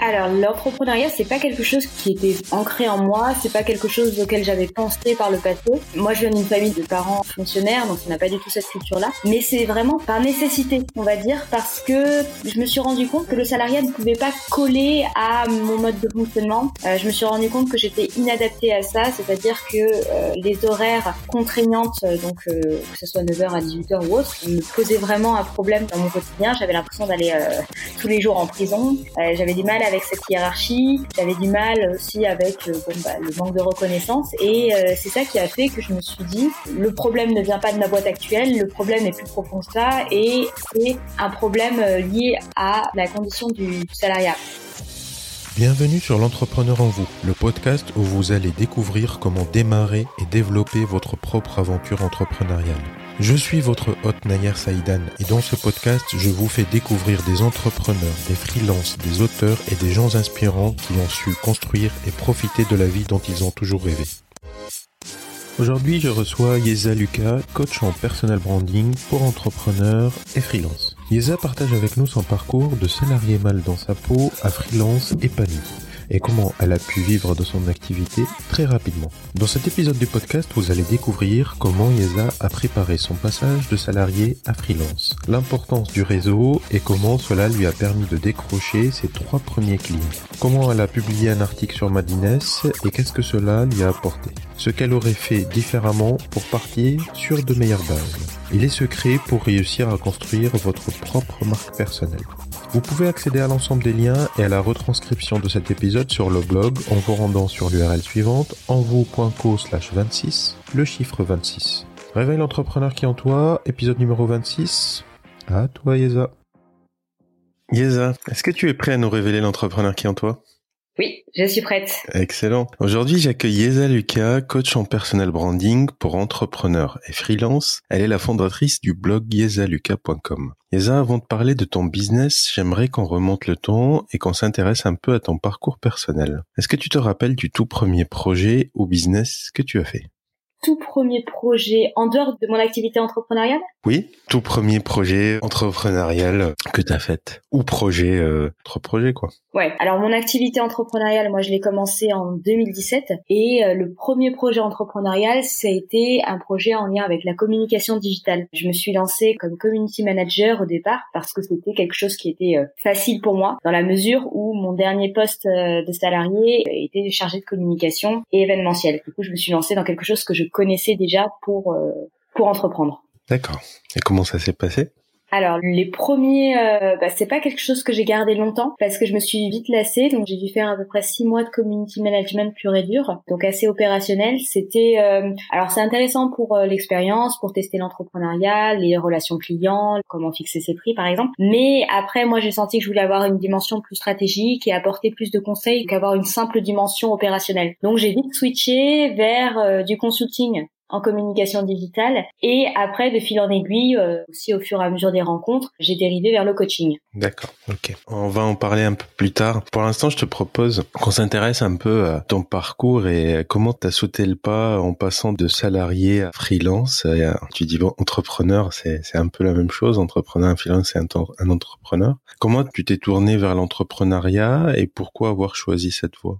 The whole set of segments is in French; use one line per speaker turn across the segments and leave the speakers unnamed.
Alors l'entrepreneuriat c'est pas quelque chose qui était ancré en moi, c'est pas quelque chose auquel j'avais pensé par le passé. Moi je viens d'une famille de parents fonctionnaires donc on n'a pas du tout cette culture là, mais c'est vraiment par nécessité on va dire parce que je me suis rendu compte que le salariat ne pouvait pas coller à mon mode de fonctionnement. Euh, je me suis rendu compte que j'étais inadaptée à ça, c'est-à-dire que euh, les horaires contraignantes euh, donc euh, que ce soit 9h à 18h ou autre me posaient vraiment un problème dans mon quotidien. J'avais l'impression d'aller tous les jours en prison. j'avais du mal à avec cette hiérarchie. J'avais du mal aussi avec euh, bah, le manque de reconnaissance et euh, c'est ça qui a fait que je me suis dit le problème ne vient pas de ma boîte actuelle, le problème est plus profond que ça et c'est un problème euh, lié à la condition du salariat.
Bienvenue sur l'entrepreneur en vous, le podcast où vous allez découvrir comment démarrer et développer votre propre aventure entrepreneuriale. Je suis votre hôte Nayer Saïdan et dans ce podcast, je vous fais découvrir des entrepreneurs, des freelances, des auteurs et des gens inspirants qui ont su construire et profiter de la vie dont ils ont toujours rêvé. Aujourd'hui, je reçois Yeza Lucas, coach en personal branding pour entrepreneurs et freelance. Yeza partage avec nous son parcours de salarié mal dans sa peau à freelance épanoui et comment elle a pu vivre de son activité très rapidement. Dans cet épisode du podcast, vous allez découvrir comment Yeza a préparé son passage de salarié à freelance, l'importance du réseau et comment cela lui a permis de décrocher ses trois premiers clients. Comment elle a publié un article sur Madines et qu'est-ce que cela lui a apporté. Ce qu'elle aurait fait différemment pour partir sur de meilleures bases. Et les secrets pour réussir à construire votre propre marque personnelle. Vous pouvez accéder à l'ensemble des liens et à la retranscription de cet épisode sur le blog en vous rendant sur l'URL suivante envou.co slash 26, le chiffre 26. Réveille l'entrepreneur qui en toi, épisode numéro 26. À toi Yeza. Yeza, est-ce que tu es prêt à nous révéler l'entrepreneur qui en toi?
Oui, je suis prête.
Excellent. Aujourd'hui, j'accueille Yeza Lucas, coach en personal branding pour entrepreneurs et freelance. Elle est la fondatrice du blog yezaluca.com. Yeza, avant de parler de ton business, j'aimerais qu'on remonte le temps et qu'on s'intéresse un peu à ton parcours personnel. Est-ce que tu te rappelles du tout premier projet ou business que tu as fait?
Tout premier projet en dehors de mon activité entrepreneuriale?
Oui, tout premier projet entrepreneurial que tu as fait ou projet euh, autre projet quoi.
Ouais, alors mon activité entrepreneuriale, moi je l'ai commencé en 2017 et euh, le premier projet entrepreneurial, ça a été un projet en lien avec la communication digitale. Je me suis lancée comme community manager au départ parce que c'était quelque chose qui était euh, facile pour moi dans la mesure où mon dernier poste euh, de salarié était chargé de communication et événementiel. Du coup, je me suis lancée dans quelque chose que je connaissais déjà pour euh, pour entreprendre.
D'accord. Et comment ça s'est passé?
Alors les premiers, euh, bah, c'est pas quelque chose que j'ai gardé longtemps parce que je me suis vite lassée, donc j'ai dû faire à peu près six mois de community management pur et dur, donc assez opérationnel. C'était, euh, alors c'est intéressant pour euh, l'expérience, pour tester l'entrepreneuriat, les relations clients, comment fixer ses prix par exemple. Mais après, moi j'ai senti que je voulais avoir une dimension plus stratégique et apporter plus de conseils qu'avoir une simple dimension opérationnelle. Donc j'ai vite switché vers euh, du consulting en communication digitale. Et après, de fil en aiguille, euh, aussi au fur et à mesure des rencontres, j'ai dérivé vers le coaching.
D'accord, ok. On va en parler un peu plus tard. Pour l'instant, je te propose qu'on s'intéresse un peu à ton parcours et comment tu as sauté le pas en passant de salarié à freelance. tu dis, bon, entrepreneur, c'est un peu la même chose. Entrepreneur, freelance, c'est un, un entrepreneur. Comment tu t'es tourné vers l'entrepreneuriat et pourquoi avoir choisi cette voie?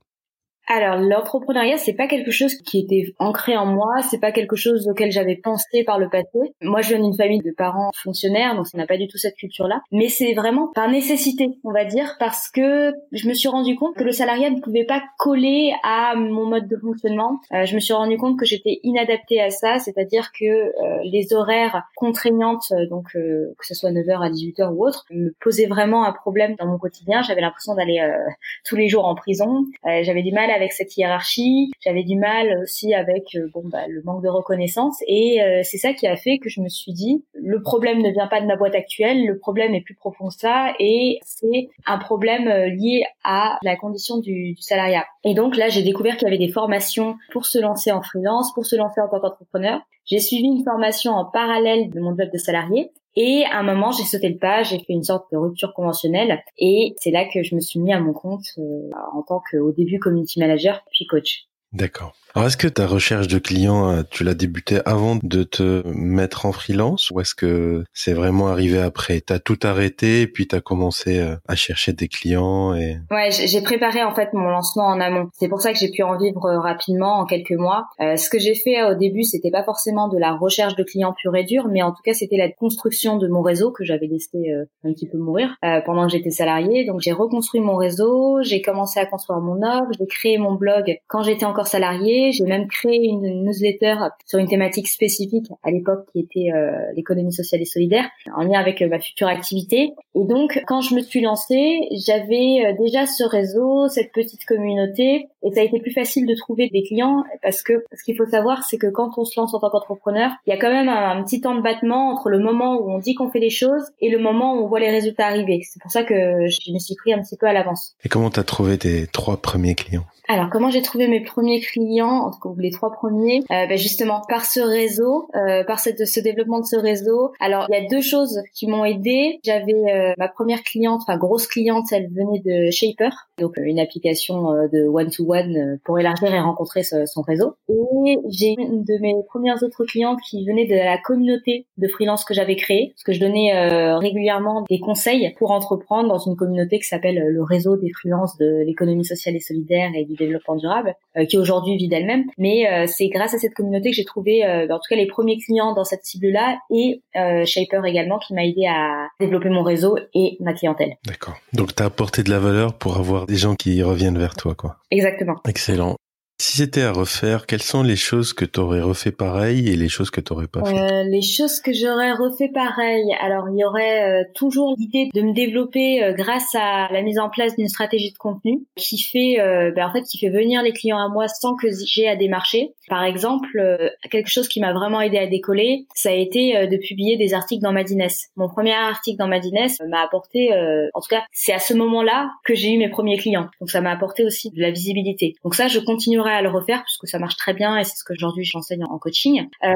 Alors l'entrepreneuriat c'est pas quelque chose qui était ancré en moi, c'est pas quelque chose auquel j'avais pensé par le passé. Moi je viens d'une famille de parents fonctionnaires donc ça n'a pas du tout cette culture là, mais c'est vraiment par nécessité, on va dire parce que je me suis rendu compte que le salariat ne pouvait pas coller à mon mode de fonctionnement. Euh, je me suis rendu compte que j'étais inadaptée à ça, c'est-à-dire que euh, les horaires contraignantes euh, donc que ce soit 9h à 18h ou autre me posaient vraiment un problème dans mon quotidien, j'avais l'impression d'aller tous les jours en prison, j'avais du mal à avec cette hiérarchie. J'avais du mal aussi avec euh, bon bah, le manque de reconnaissance et euh, c'est ça qui a fait que je me suis dit le problème ne vient pas de ma boîte actuelle, le problème est plus profond que ça et c'est un problème euh, lié à la condition du, du salariat. Et donc là, j'ai découvert qu'il y avait des formations pour se lancer en freelance, pour se lancer en tant qu'entrepreneur. J'ai suivi une formation en parallèle de mon job de salarié et à un moment, j'ai sauté le pas, j'ai fait une sorte de rupture conventionnelle et c'est là que je me suis mis à mon compte euh, en tant qu'au début community manager puis coach.
D'accord. Alors est-ce que ta recherche de clients, euh, tu l'as débuté avant de te mettre en freelance ou est-ce que c'est vraiment arrivé après? T'as tout arrêté et puis t'as commencé euh, à chercher des clients et
Ouais, j'ai préparé en fait mon lancement en amont. C'est pour ça que j'ai pu en vivre euh, rapidement en quelques mois. ce que j'ai fait au début, c'était pas forcément de la recherche de clients pur et dur, mais en tout cas c'était la construction de mon réseau que j'avais laissé un petit peu mourir pendant que j'étais salarié. Donc j'ai reconstruit mon réseau, j'ai commencé à construire mon offre, j'ai créé mon blog quand j'étais encore salarié j'ai même créé une newsletter sur une thématique spécifique à l'époque qui était euh, l'économie sociale et solidaire, en lien avec euh, ma future activité. Et donc, quand je me suis lancée, j'avais euh, déjà ce réseau, cette petite communauté, et ça a été plus facile de trouver des clients parce que ce qu'il faut savoir, c'est que quand on se lance en tant qu'entrepreneur, il y a quand même un, petit temps de battement entre le moment où on dit qu'on fait les choses et le moment où on voit les résultats arriver. C'est pour ça que je me suis pris un petit peu à l'avance.
Et comment tu as trouvé tes trois premiers clients?
Alors, comment j'ai trouvé mes premiers clients, en tout cas les trois premiers euh, ben Justement, par ce réseau, euh, par cette, ce développement de ce réseau. Alors, il y a deux choses qui m'ont aidé. J'avais euh, ma première cliente, enfin grosse cliente, elle venait de Shaper, donc euh, une application euh, de one-to-one pour élargir et rencontrer son réseau. Et j'ai une de mes premières autres clientes qui venait de la communauté de freelance que j'avais créée, parce que je donnais régulièrement des conseils pour entreprendre dans une communauté qui s'appelle le réseau des freelances de l'économie sociale et solidaire et du développement durable, qui aujourd'hui vit d'elle-même. Mais euh, c'est grâce à cette communauté que j'ai trouvé, euh, en tout cas, les premiers clients dans cette cible-là et Shaper également, qui m'a aidé à développer mon réseau et ma clientèle.
D'accord. Donc, tu as apporté de la valeur pour avoir des gens qui reviennent vers toi, quoi.
Exactement.
Excellent. Si c'était à refaire, quelles sont les choses que tu aurais refait pareil et les choses que tu aurais pas fait?
Euh, Les choses que j'aurais refait pareil. Alors, il y aurait euh, toujours l'idée de me développer euh, grâce à la mise en place d'une stratégie de contenu qui fait, ben, en fait, qui fait venir les clients à moi sans que j'ai à démarcher. Par exemple, quelque chose qui m'a vraiment aidé à décoller, ça a été de publier des articles dans Madines. Mon premier article dans Madines m'a apporté, en tout cas, c'est à ce moment-là que j'ai eu mes premiers clients. Donc, ça m'a apporté aussi de la visibilité. Donc ça, je continuerai à le refaire puisque ça marche très bien et c'est ce que aujourd'hui j'enseigne en coaching.
Euh,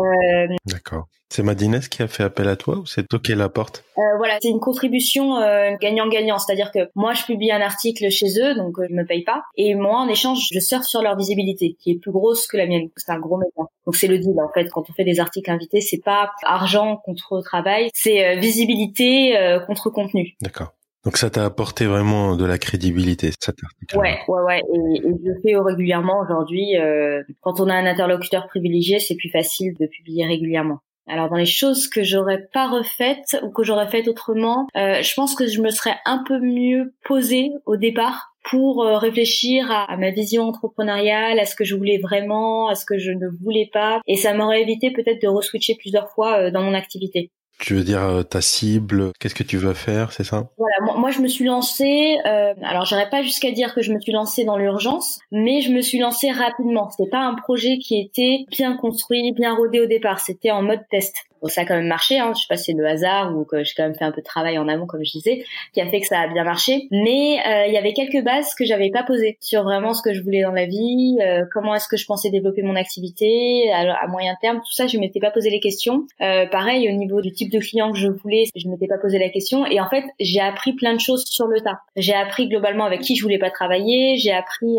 D'accord. C'est Madines qui a fait appel à toi ou c'est toi qui la porte?
Euh, Voilà, c'est une contribution euh, gagnant-gagnant, c'est-à-dire que moi je publie un article chez eux, donc euh, ils me payent pas, et moi en échange je surfe sur leur visibilité, qui est plus grosse que la mienne. C'est un gros média. Donc c'est le deal en fait. Quand on fait des articles invités, c'est pas argent contre travail, c'est visibilité contre contenu.
D'accord. Donc ça t'a apporté vraiment de la crédibilité, cet article.
Ouais, ouais, ouais. Et, je le fais régulièrement aujourd'hui. Euh, quand on a un interlocuteur privilégié, c'est plus facile de publier régulièrement. Alors dans les choses que j'aurais pas refaites ou que j'aurais faites autrement, euh, je pense que je me serais un peu mieux posée au départ pour euh, réfléchir à, à, ma vision entrepreneuriale, à ce que je voulais vraiment, à ce que je ne voulais pas, et ça m'aurait évité peut-être de reswitcher plusieurs fois euh, dans mon activité.
Tu veux dire euh, ta cible, qu'est-ce que tu veux faire, c'est ça?
Voilà, moi, je me suis lancée. Euh, alors j'aurais pas jusqu'à dire que je me suis lancée dans l'urgence, mais je me suis lancée rapidement. C'était pas un projet qui était bien construit, bien rodé au départ. C'était en mode test. Bon, ça a quand même marché. Hein. Je sais pas si c'est le hasard ou que j'ai quand même fait un peu de travail en amont, comme je disais, qui a fait que ça a bien marché. Mais euh, il y avait quelques bases que j'avais pas posées sur vraiment ce que je voulais dans la vie, euh, comment est-ce que je pensais développer mon activité à, moyen terme. Tout ça, je m'étais pas posé les questions. Euh, pareil au niveau du type de client que je voulais, je m'étais pas posé la question. Et en fait, j'ai appris plein de choses sur le tas. J'ai appris globalement avec qui je voulais pas travailler. J'ai appris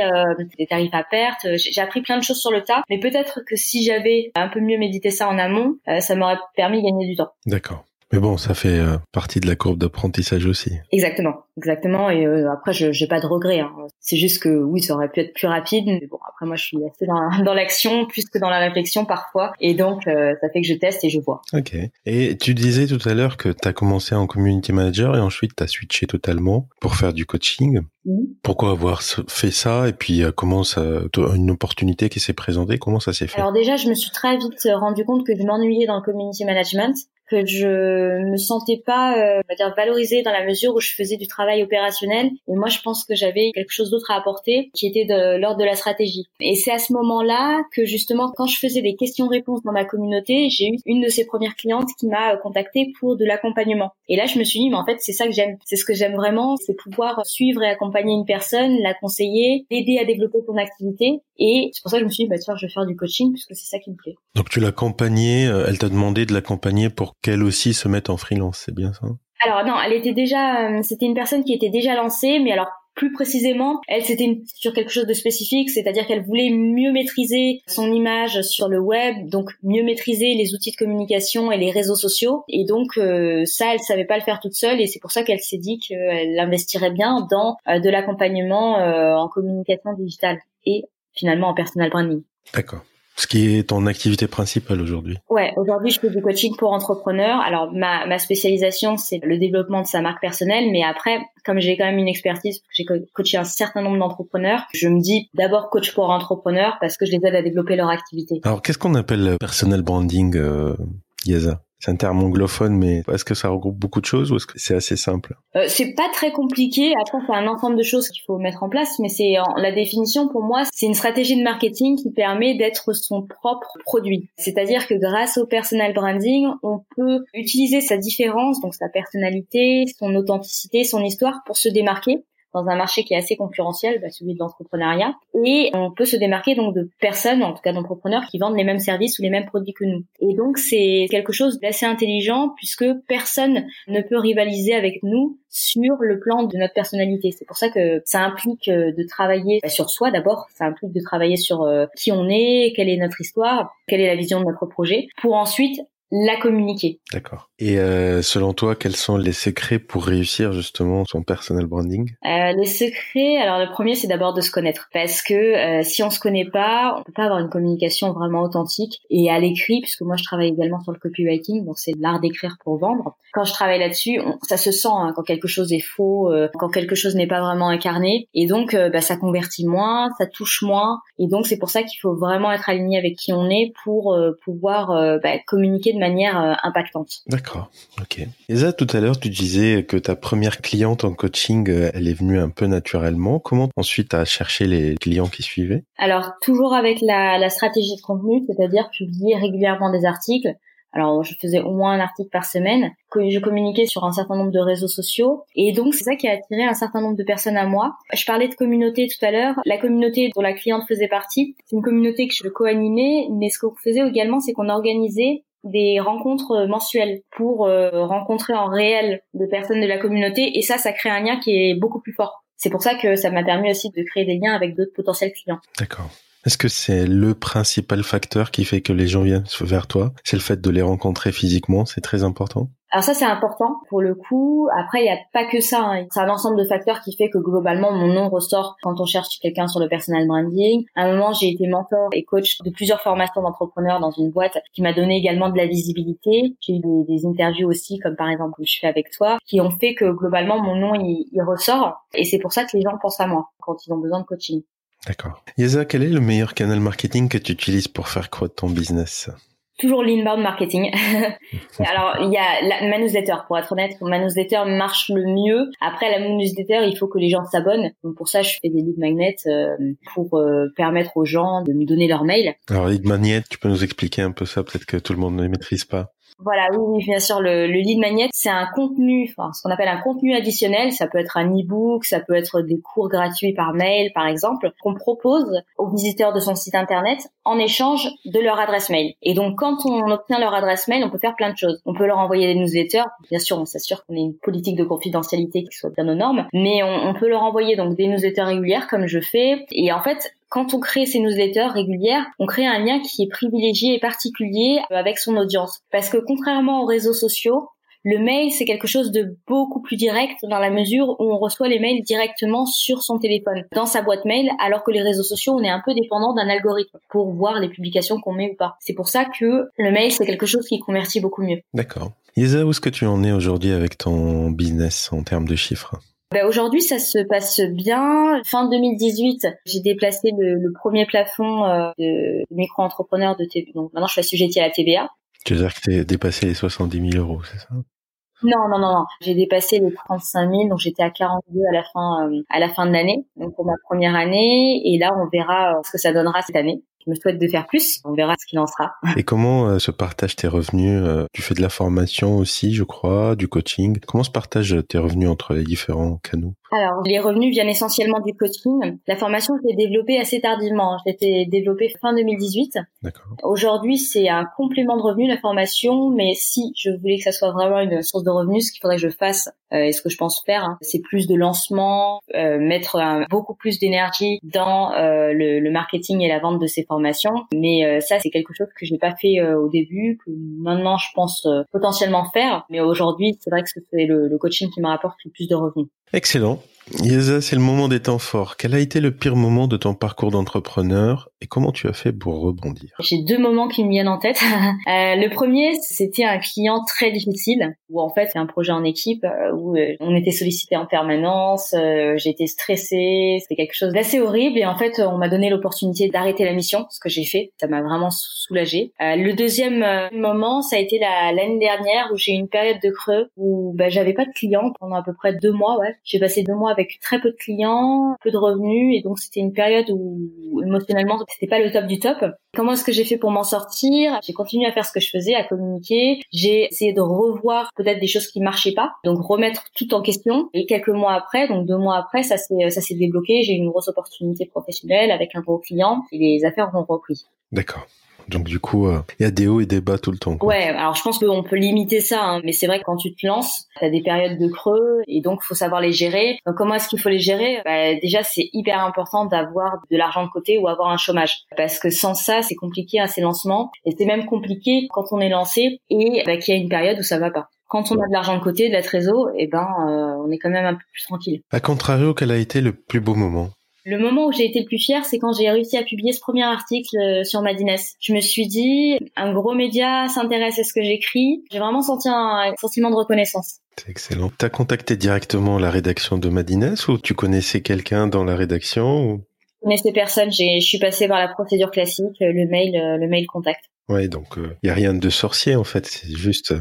des tarifs à perte. J'ai appris plein de choses sur le tas. Mais peut-être que si j'avais un peu mieux médité ça en amont, ça m'aurait permis de gagner du temps.
D'accord. Mais bon, ça fait euh, partie de la courbe d'apprentissage aussi.
Exactement, exactement. Et euh, après, je j'ai pas de regrets. Hein. C'est juste que oui, ça aurait pu être plus rapide. Mais bon, après, moi, je suis assez dans, dans l'action plus que dans la réflexion parfois. Et donc, euh, ça fait que je teste et je vois.
Ok. Et tu disais tout à l'heure que tu as commencé en community manager et ensuite tu as switché totalement pour faire du coaching. Mhm. Pourquoi avoir fait ça et puis comment ça, une opportunité qui s'est présentée, comment ça s'est fait?
Alors déjà, je me suis très vite rendu compte que je m'ennuyais dans le community management que je me sentais pas, euh, on dire, valorisée dans la mesure où je faisais du travail opérationnel. Et moi, je pense que j'avais quelque chose d'autre à apporter, qui était de l'ordre de la stratégie. Et c'est à ce moment-là que justement, quand je faisais des questions-réponses dans ma communauté, j'ai eu une de ces premières clientes qui m'a euh, contactée pour de l'accompagnement. Et là, je me suis dit, mais en fait, c'est ça que j'aime. C'est ce que j'aime vraiment, c'est pouvoir suivre et accompagner une personne, la conseiller, l'aider à développer ton activité. Et c'est pour ça que je me suis dit, bah tiens, je vais faire du coaching puisque c'est ça qui me plaît.
Donc tu l'as accompagnée, euh, elle t'a demandé de l'accompagner pour qu'elle aussi se mette en freelance, c'est bien ça?
Alors non, elle était déjà, euh, c'était une personne qui était déjà lancée, mais alors Plus précisément, elle c'était sur quelque chose de spécifique, c'est-à-dire qu'elle voulait mieux maîtriser son image sur le web, donc mieux maîtriser les outils de communication et les réseaux sociaux. Et donc euh, ça, elle savait pas le faire toute seule, et c'est pour ça qu'elle s'est dit qu'elle investirait bien dans euh, de l'accompagnement euh, en communication digitale et finalement en personal branding.
D'accord. Ce qui est ton activité principale aujourd'hui.
Ouais, aujourd'hui je fais du coaching pour entrepreneurs. Alors ma, ma spécialisation c'est le développement de sa marque personnelle, mais après comme j'ai quand même une expertise, j'ai coaché un certain nombre d'entrepreneurs, je me dis d'abord coach pour entrepreneurs parce que je les aide à développer leur activité.
Alors qu'est-ce qu'on appelle personal branding, euh, Yaza c'est un terme anglophone, mais est-ce que ça regroupe beaucoup de choses ou est-ce que c'est assez simple?
Euh, C'est pas très compliqué. Après, c'est un ensemble de choses qu'il faut mettre en place, mais c'est la définition pour moi, c'est une stratégie de marketing qui permet d'être son propre produit. C'est-à-dire que grâce au personal branding, on peut utiliser sa différence, donc sa personnalité, son authenticité, son histoire pour se démarquer dans un marché qui est assez concurrentiel, bah, celui de l'entrepreneuriat. Et on peut se démarquer donc de personnes, en tout cas d'entrepreneurs, qui vendent les mêmes services ou les mêmes produits que nous. Et donc c'est quelque chose d'assez intelligent puisque personne ne peut rivaliser avec nous sur le plan de notre personnalité. C'est pour ça que ça implique euh, de travailler bah, sur soi d'abord, ça implique de travailler sur euh, qui on est, quelle est notre histoire, quelle est la vision de notre projet, pour ensuite la communiquer.
D'accord. Et euh, selon toi, quels sont les secrets pour réussir justement son personal branding?
Euh, Les secrets, alors le premier, c'est d'abord de se connaître, parce que euh, si on se connaît pas, on peut pas avoir une communication vraiment authentique. Et à l'écrit, puisque moi je travaille également sur le copywriting, donc c'est l'art d'écrire pour vendre. Quand je travaille là-dessus, ça se sent hein, quand quelque chose est faux, quand quelque chose n'est pas vraiment incarné, et donc bah, ça convertit moins, ça touche moins, et donc c'est pour ça qu'il faut vraiment être aligné avec qui on est pour pouvoir bah, communiquer de manière euh, impactante.
D'accord, ok. Isa, tout à l'heure, tu disais que ta première cliente en coaching, euh, elle est venue un peu naturellement. Comment ensuite tu as cherché les clients qui suivaient?
Alors, toujours avec la, la stratégie de contenu, c'est-à-dire publier régulièrement des articles. Alors, je faisais au moins un article par semaine, que je communiquais sur un certain nombre de réseaux sociaux. Et donc, c'est ça qui a attiré un certain nombre de personnes à moi. Je parlais de communauté tout à l'heure. La communauté dont la cliente faisait partie, c'est une communauté que je co-animais, mais ce qu'on faisait également, c'est qu'on organisait des rencontres mensuelles pour euh, rencontrer en réel des personnes de la communauté et ça, ça crée un lien qui est beaucoup plus fort. C'est pour ça que ça m'a permis aussi de créer des liens avec d'autres potentiels clients.
D'accord. Est-ce que c'est le principal facteur qui fait que les gens viennent vers toi? C'est le fait de les rencontrer physiquement, c'est très important?
Alors ça c'est important pour le coup. Après il n'y a pas que ça. Hein. C'est un ensemble de facteurs qui fait que globalement mon nom ressort quand on cherche quelqu'un sur le personal branding. À un moment j'ai été mentor et coach de plusieurs formations d'entrepreneurs dans une boîte qui m'a donné également de la visibilité. J'ai eu des, interviews aussi comme par exemple je fais avec toi qui ont fait que globalement mon nom il, il ressort et c'est pour ça que les gens pensent à moi quand ils ont besoin de coaching.
D'accord. Yesa, quel est le meilleur canal marketing que tu utilises pour faire croître ton business?
Toujours l'inbound marketing. Alors, il y a la, ma newsletter, pour être honnête. Ma newsletter marche le mieux. Après, la newsletter, il faut que les gens s'abonnent. Donc, pour ça, je fais des lead magnets euh, pour euh, permettre aux gens de me donner leur mail.
Alors, lead magnet, tu peux nous expliquer un peu ça? Peut-être que tout le monde ne maîtrise pas.
Voilà, oui, bien sûr, le, le lead magnet, c'est un contenu, enfin, ce qu'on appelle un contenu additionnel. Ça peut être un e-book, ça peut être des cours gratuits par mail, par exemple, qu'on propose aux visiteurs de son site internet en échange de leur adresse mail. Et donc, quand on obtient leur adresse mail, on peut faire plein de choses. On peut leur envoyer des newsletters. Bien sûr, on s'assure qu'on ait une politique de confidentialité qui soit bien aux normes, mais on, on peut leur envoyer donc des newsletters régulières comme je fais. Et en fait, quand on crée ces newsletters régulières, on crée un lien qui est privilégié et particulier avec son audience. Parce que contrairement aux réseaux sociaux, le mail, c'est quelque chose de beaucoup plus direct dans la mesure où on reçoit les mails directement sur son téléphone, dans sa boîte mail, alors que les réseaux sociaux, on est un peu dépendant d'un algorithme pour voir les publications qu'on met ou pas. C'est pour ça que le mail, c'est quelque chose qui convertit beaucoup mieux.
D'accord. Isa, où est-ce que tu en es aujourd'hui avec ton business en termes de chiffres?
Ben aujourd'hui, ça se passe bien. Fin 2018, j'ai déplacé le, premier plafond euh, de, micro-entrepreneur de TVA. Donc maintenant, je suis assujettie à la TVA.
Tu veux dire que tu as dépassé les 70 000 euros, c'est ça?
Non, non, non, non. J'ai dépassé les 35 000, donc j'étais à 42 à la fin, euh, à la fin de l'année, donc pour ma première année. Et là, on verra euh, ce que ça donnera cette année. Je me souhaite de faire plus. On verra ce qu'il en sera.
Et comment euh, se partagent tes revenus Tu fais de la formation aussi, je crois, du coaching. Comment se partagent tes revenus entre les différents canaux?
Alors, les revenus viennent essentiellement du coaching. La formation s'est développée assez tardivement. J'ai été développée fin 2018.
D'accord.
Aujourd'hui, c'est un complément de revenus, la formation, mais si je voulais que ça soit vraiment une source de revenus, ce qu'il faudrait que je fasse, euh, et ce que je pense faire, hein, c'est plus de lancement, euh, mettre beaucoup plus d'énergie dans euh, le, le, marketing et la vente de ces formations. Mais euh, ça, c'est quelque chose que je n'ai pas fait au début, que maintenant je pense potentiellement faire. Mais aujourd'hui, c'est vrai que c'est le, le coaching qui me rapporte le plus de revenus.
Excellent. Yesa, c'est le moment des temps forts. Quel a été le pire moment de ton parcours d'entrepreneur et comment tu as fait pour rebondir?
J'ai deux moments qui me viennent en tête. euh, le premier, c'était un client très difficile où en fait c'est un projet en équipe euh, où euh, on était sollicité en permanence, j'étais stressée, c'était quelque chose d'assez horrible et en fait on m'a donné l'opportunité d'arrêter la mission, ce que j'ai fait, ça m'a vraiment soulagée. le deuxième moment, ça a été l'année dernière où j'ai eu une période de creux où bah, j'avais pas de clients pendant à peu près deux mois. J'ai passé deux mois avec très peu de clients, peu de revenus, et donc c'était une période où émotionnellement c'était pas le top du top. Comment est-ce que j'ai fait pour m'en sortir? J'ai continué à faire ce que je faisais, à communiquer. J'ai essayé de revoir peut-être des choses qui marchaient pas, donc remettre tout en question. Et quelques mois après, donc deux mois après, ça s'est ça s'est débloqué. J'ai eu une grosse opportunité professionnelle avec un gros client et les affaires ont repris.
D'accord. Donc du coup, euh, il y a des hauts et des bas tout le temps. Quoi.
Ouais, alors je pense qu'on peut limiter ça, hein, mais c'est vrai que quand tu te lances, tu as des périodes de creux et donc faut savoir les gérer. Donc comment est-ce qu'il faut les gérer? Bah, Déjà, c'est hyper important d'avoir de l'argent de côté ou avoir un chômage, parce que sans ça, c'est compliqué à ces lancements et c'est même compliqué quand on est lancé et bah, qu'il y a une période où ça va pas quand on a de l'argent de côté, de la trésor, eh ben, euh, on est quand même un peu plus tranquille.
À contrario, quel a été le plus beau moment?
Le moment où j'ai été le plus fière, c'est quand j'ai réussi à publier ce premier article euh, sur Madines. Je me suis dit, un gros média s'intéresse à ce que j'écris. J'ai vraiment senti un sentiment de reconnaissance.
C'est excellent. T'as contacté directement la rédaction de Madines ou tu connaissais quelqu'un dans la rédaction ou...
Je connaissais personne. Je suis passée par la procédure classique, le mail, euh, le mail contact.
Ouais, donc il euh, y a rien de sorcier en fait. C'est juste.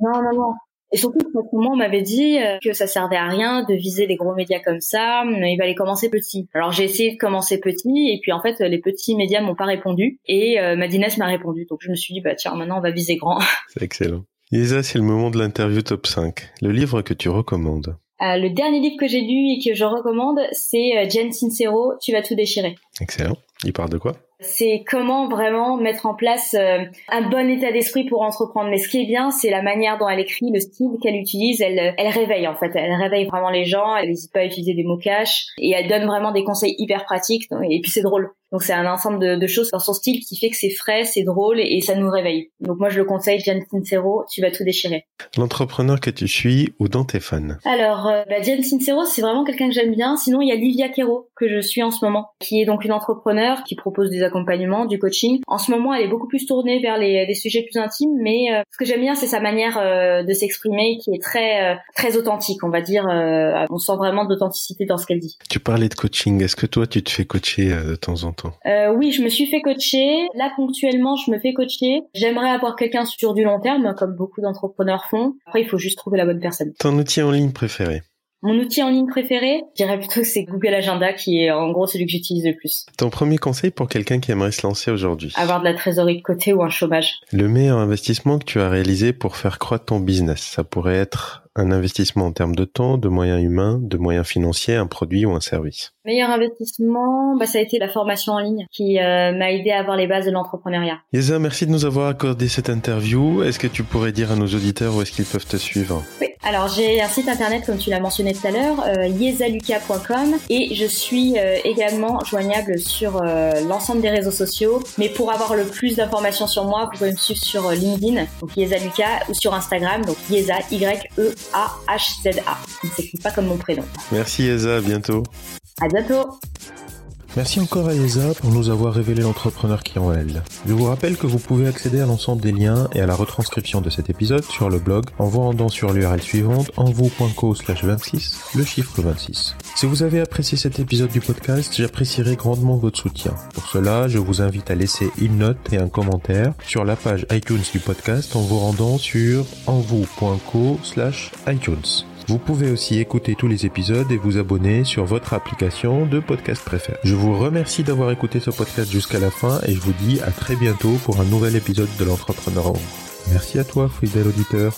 Non, non, non. Et surtout, moi, on m'avait dit euh, que ça servait à rien de viser les gros médias comme ça. Il fallait commencer petit. Alors j'ai essayé de commencer petit, et puis en fait, les petits médias m'ont pas répondu, et euh, Madines m'a répondu. Donc je me suis dit, bah tiens, maintenant on va viser grand.
C'est excellent. Lisa, c'est le moment de l'interview top 5. Le livre que tu recommandes.
Euh, le dernier livre que j'ai lu et que je recommande, c'est euh, Jen Sincero, Tu vas tout déchirer.
Excellent. Il parle de quoi?
C'est comment vraiment mettre en place euh, un bon état d'esprit pour entreprendre. Mais ce qui est bien, c'est la manière dont elle écrit, le style qu'elle utilise. Elle, elle réveille en fait, elle réveille vraiment les gens. Elle n'hésite pas à utiliser des mots cash et elle donne vraiment des conseils hyper pratiques. Et puis c'est drôle. Donc c'est un ensemble de, de, choses dans son style qui fait que c'est frais, c'est drôle et, ça nous réveille. Donc moi je le conseille, Jen Sincero, tu vas tout déchirer.
L'entrepreneur que tu suis ou dont tes fans
Alors euh, bah, Jen Sincero c'est vraiment quelqu'un que j'aime bien. Sinon il y a Livia Quero que je suis en ce moment, qui est donc une entrepreneur qui propose des accompagnements, du coaching. En ce moment elle est beaucoup plus tournée vers les, les sujets plus intimes, mais euh, ce que j'aime bien c'est sa manière euh, de s'exprimer qui est très très authentique, on va dire. on sent vraiment d'authenticité dans ce qu'elle dit.
Tu parlais de coaching. Est-ce que toi tu te fais coacher de temps en temps?
Euh, Oui, je me suis fait coacher. Là, ponctuellement, je me fais coacher. J'aimerais avoir quelqu'un sur du long terme, comme beaucoup d'entrepreneurs font. Après, il faut juste trouver la bonne personne.
Ton outil en ligne préféré
mon outil en ligne préféré, je dirais plutôt que c'est Google Agenda qui est en gros celui que j'utilise le plus.
Ton premier conseil pour quelqu'un qui aimerait se lancer aujourd'hui
Avoir de la trésorerie de côté ou un chômage.
Le meilleur investissement que tu as réalisé pour faire croître ton business, ça pourrait être un investissement en termes de temps, de moyens humains, de moyens financiers, un produit ou un service
Meilleur investissement, bah, ça a été la formation en ligne qui euh, m'a aidé à avoir les bases de l'entrepreneuriat.
Yesa, merci de nous avoir accordé cette interview. Est-ce que tu pourrais dire à nos auditeurs où est-ce qu'ils peuvent te suivre?
Oui, alors j'ai un site internet comme tu l'as mentionné tout à l'heure, euh, yesaluca.com et je suis euh, également joignable sur euh, l'ensemble des réseaux sociaux. Mais pour avoir le plus d'informations sur moi, vous pouvez me suivre sur LinkedIn, donc Yesaluca, ou sur Instagram, donc Yesa, Y-E a-H-Z-A. Il ne s'écrit pas comme mon prénom.
Merci Eza, à bientôt.
À bientôt.
Merci encore à ESA pour nous avoir révélé l'entrepreneur qui en elle. Je vous rappelle que vous pouvez accéder à l'ensemble des liens et à la retranscription de cet épisode sur le blog en vous rendant sur l'URL suivante envou.co slash 26, le chiffre 26. Si vous avez apprécié cet épisode du podcast, j'apprécierais grandement votre soutien. Pour cela, je vous invite à laisser une note et un commentaire sur la page iTunes du podcast en vous rendant sur envou.co slash iTunes. Vous pouvez aussi écouter tous les épisodes et vous abonner sur votre application de podcast préférée. Je vous remercie d'avoir écouté ce podcast jusqu'à la fin et je vous dis à très bientôt pour un nouvel épisode de l'entrepreneur Merci à toi, fidèle auditeur.